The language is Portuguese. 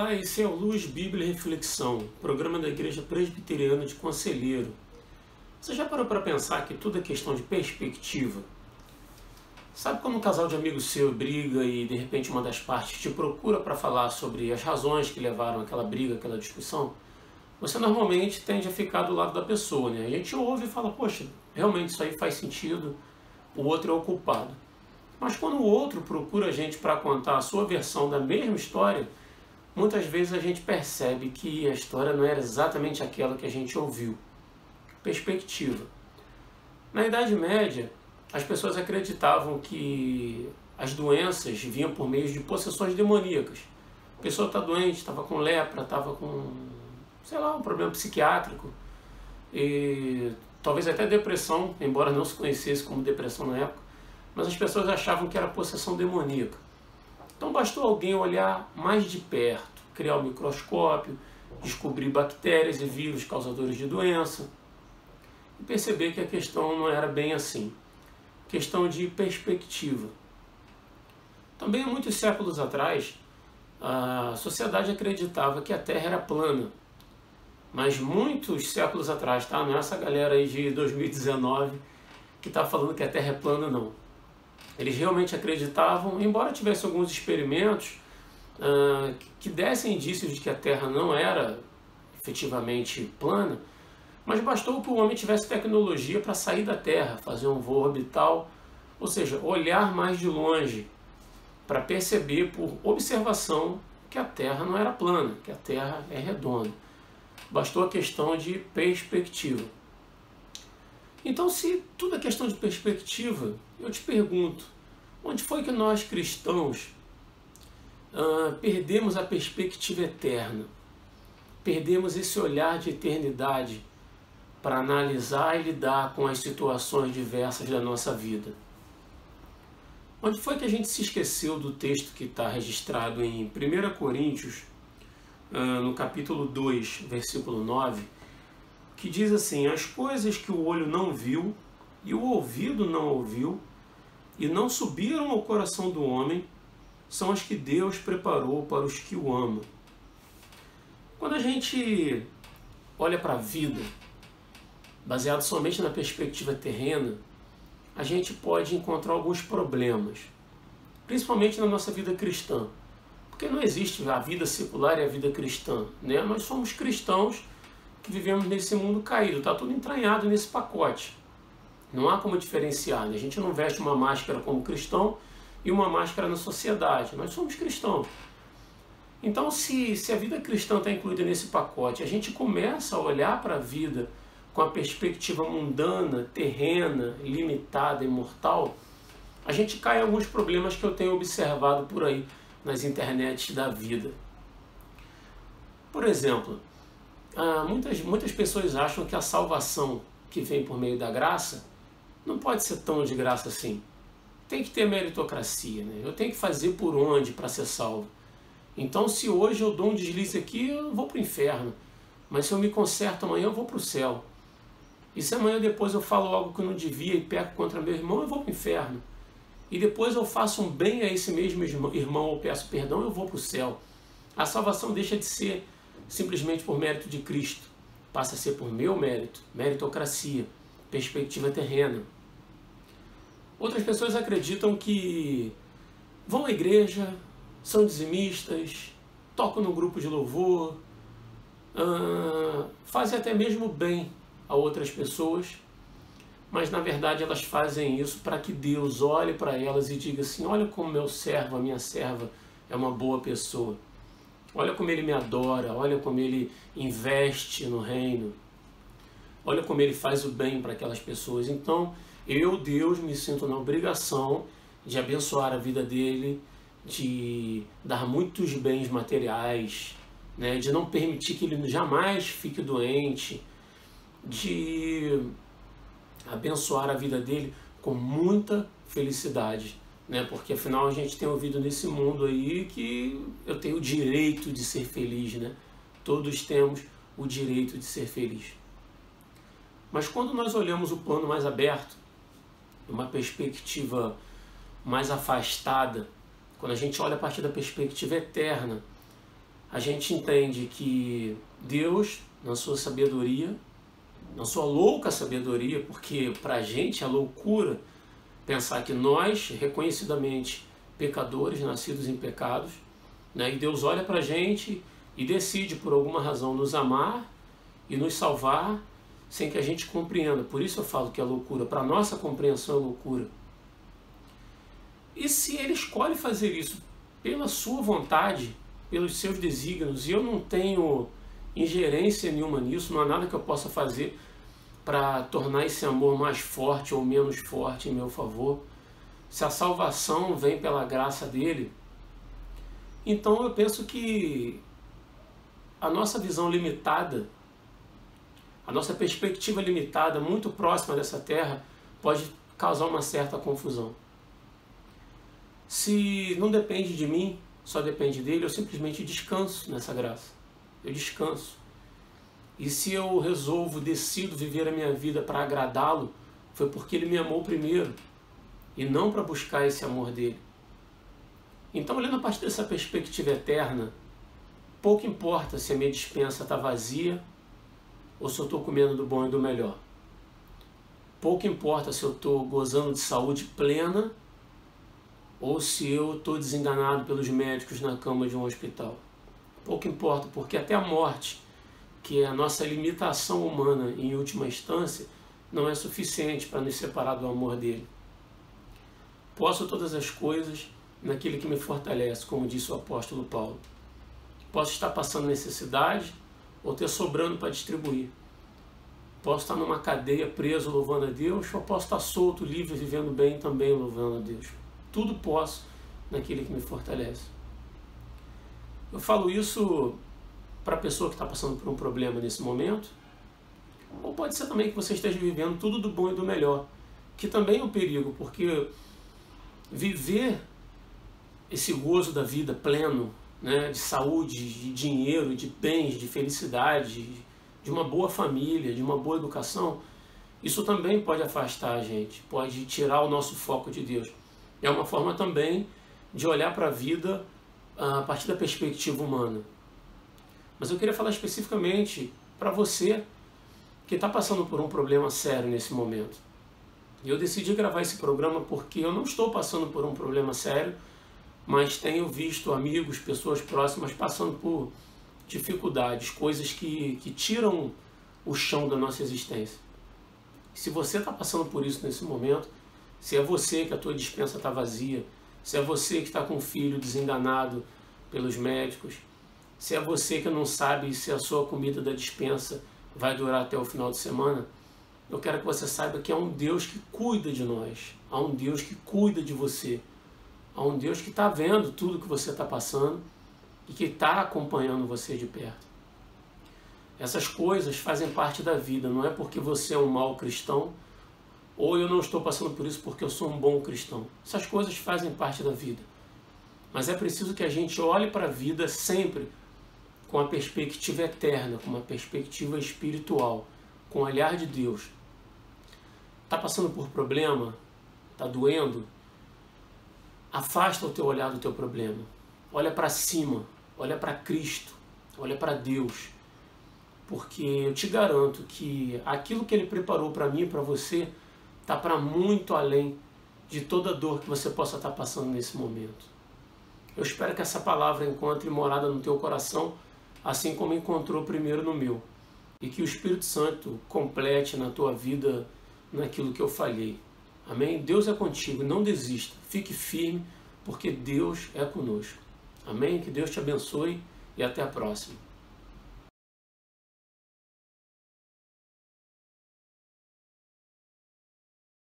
Olá, esse é o Luz Bíblia e Reflexão, programa da Igreja Presbiteriana de Conselheiro. Você já parou para pensar que tudo é questão de perspectiva? Sabe quando um casal de amigos seu briga e de repente uma das partes te procura para falar sobre as razões que levaram aquela briga, aquela discussão? Você normalmente tende a ficar do lado da pessoa, né? A gente ouve e fala, poxa, realmente isso aí faz sentido, o outro é o culpado. Mas quando o outro procura a gente para contar a sua versão da mesma história, muitas vezes a gente percebe que a história não era exatamente aquela que a gente ouviu. Perspectiva. Na Idade Média, as pessoas acreditavam que as doenças vinham por meio de possessões demoníacas. A pessoa está doente, estava com lepra, estava com, sei lá, um problema psiquiátrico, e talvez até depressão, embora não se conhecesse como depressão na época, mas as pessoas achavam que era possessão demoníaca. Então bastou alguém olhar mais de perto, criar o um microscópio, descobrir bactérias e vírus causadores de doença e perceber que a questão não era bem assim. Questão de perspectiva. Também muitos séculos atrás, a sociedade acreditava que a Terra era plana. Mas muitos séculos atrás, tá? Não é essa galera aí de 2019 que está falando que a Terra é plana, não. Eles realmente acreditavam, embora tivesse alguns experimentos uh, que dessem indícios de que a Terra não era efetivamente plana, mas bastou que o homem tivesse tecnologia para sair da Terra, fazer um voo orbital, ou seja, olhar mais de longe, para perceber por observação que a Terra não era plana, que a Terra é redonda. Bastou a questão de perspectiva. Então, se tudo é questão de perspectiva, eu te pergunto: onde foi que nós cristãos uh, perdemos a perspectiva eterna? Perdemos esse olhar de eternidade para analisar e lidar com as situações diversas da nossa vida? Onde foi que a gente se esqueceu do texto que está registrado em 1 Coríntios, uh, no capítulo 2, versículo 9? Que diz assim: As coisas que o olho não viu e o ouvido não ouviu e não subiram ao coração do homem são as que Deus preparou para os que o amam. Quando a gente olha para a vida, baseado somente na perspectiva terrena, a gente pode encontrar alguns problemas, principalmente na nossa vida cristã. Porque não existe a vida secular e a vida cristã. Né? Nós somos cristãos vivemos nesse mundo caído, está tudo entranhado nesse pacote. Não há como diferenciar. Né? A gente não veste uma máscara como cristão e uma máscara na sociedade. Nós somos cristãos. Então, se, se a vida cristã está incluída nesse pacote, a gente começa a olhar para a vida com a perspectiva mundana, terrena, limitada e mortal, a gente cai em alguns problemas que eu tenho observado por aí nas internets da vida. Por exemplo, ah, muitas, muitas pessoas acham que a salvação que vem por meio da graça não pode ser tão de graça assim. Tem que ter meritocracia, né? Eu tenho que fazer por onde para ser salvo. Então, se hoje eu dou um deslize aqui, eu vou para o inferno. Mas se eu me conserto amanhã, eu vou para o céu. E se amanhã depois eu falo algo que eu não devia e peco contra meu irmão, eu vou para o inferno. E depois eu faço um bem a esse mesmo irmão ou peço perdão, eu vou para o céu. A salvação deixa de ser simplesmente por mérito de Cristo. Passa a ser por meu mérito, meritocracia, perspectiva terrena. Outras pessoas acreditam que vão à igreja, são dizimistas, tocam no grupo de louvor, uh, fazem até mesmo bem a outras pessoas, mas na verdade elas fazem isso para que Deus olhe para elas e diga assim: olha como meu servo, a minha serva é uma boa pessoa. Olha como ele me adora, olha como ele investe no reino. Olha como ele faz o bem para aquelas pessoas. Então, eu, Deus, me sinto na obrigação de abençoar a vida dele, de dar muitos bens materiais, né? de não permitir que ele jamais fique doente, de abençoar a vida dele com muita felicidade né? Porque afinal a gente tem ouvido nesse mundo aí que eu tenho o direito de ser feliz, né? Todos temos o direito de ser feliz. Mas quando nós olhamos o plano mais aberto, uma perspectiva mais afastada, quando a gente olha a partir da perspectiva eterna, a gente entende que Deus, na sua sabedoria, na sua louca sabedoria, porque para a gente é loucura pensar que nós, reconhecidamente pecadores, nascidos em pecados, né, e Deus olha para a gente e decide por alguma razão nos amar e nos salvar sem que a gente compreenda. Por isso eu falo que é loucura. Para nossa compreensão é loucura. E se ele escolhe fazer isso pela sua vontade, pelos seus desígnios, e eu não tenho ingerência nenhuma nisso, não há nada que eu possa fazer para tornar esse amor mais forte ou menos forte em meu favor. Se a salvação vem pela graça dele, então eu penso que a nossa visão limitada, a nossa perspectiva limitada, muito próxima dessa terra, pode causar uma certa confusão. Se não depende de mim, só depende dele, eu simplesmente descanso nessa graça. Eu descanso. E se eu resolvo, decido viver a minha vida para agradá-lo, foi porque ele me amou primeiro e não para buscar esse amor dele. Então, olhando a partir dessa perspectiva eterna, pouco importa se a minha dispensa está vazia ou se eu estou comendo do bom e do melhor. Pouco importa se eu estou gozando de saúde plena ou se eu estou desenganado pelos médicos na cama de um hospital. Pouco importa, porque até a morte, que a nossa limitação humana em última instância, não é suficiente para nos separar do amor dele. Posso todas as coisas naquele que me fortalece, como disse o apóstolo Paulo. Posso estar passando necessidade ou ter sobrando para distribuir. Posso estar numa cadeia preso louvando a Deus, ou posso estar solto, livre, vivendo bem também louvando a Deus. Tudo posso naquele que me fortalece. Eu falo isso para a pessoa que está passando por um problema nesse momento, ou pode ser também que você esteja vivendo tudo do bom e do melhor, que também é um perigo, porque viver esse gozo da vida pleno, né, de saúde, de dinheiro, de bens, de felicidade, de uma boa família, de uma boa educação, isso também pode afastar a gente, pode tirar o nosso foco de Deus. É uma forma também de olhar para a vida a partir da perspectiva humana. Mas eu queria falar especificamente para você que está passando por um problema sério nesse momento. E eu decidi gravar esse programa porque eu não estou passando por um problema sério, mas tenho visto amigos, pessoas próximas passando por dificuldades, coisas que, que tiram o chão da nossa existência. se você está passando por isso nesse momento, se é você que a tua dispensa está vazia, se é você que está com um filho desenganado pelos médicos, se é você que não sabe se a sua comida da dispensa vai durar até o final de semana, eu quero que você saiba que há um Deus que cuida de nós, há um Deus que cuida de você a um Deus que está vendo tudo que você está passando e que está acompanhando você de perto. Essas coisas fazem parte da vida, não é porque você é um mau cristão ou eu não estou passando por isso porque eu sou um bom cristão. Essas coisas fazem parte da vida. Mas é preciso que a gente olhe para a vida sempre com a perspectiva eterna, com uma perspectiva espiritual, com o olhar de Deus. Está passando por problema? Está doendo? Afasta o teu olhar do teu problema. Olha para cima, olha para Cristo, olha para Deus. Porque eu te garanto que aquilo que ele preparou para mim e para você está para muito além de toda dor que você possa estar tá passando nesse momento. Eu espero que essa palavra encontre morada no teu coração, assim como encontrou primeiro no meu. E que o Espírito Santo complete na tua vida naquilo que eu falhei. Amém? Deus é contigo, não desista, fique firme, porque Deus é conosco. Amém? Que Deus te abençoe e até a próxima.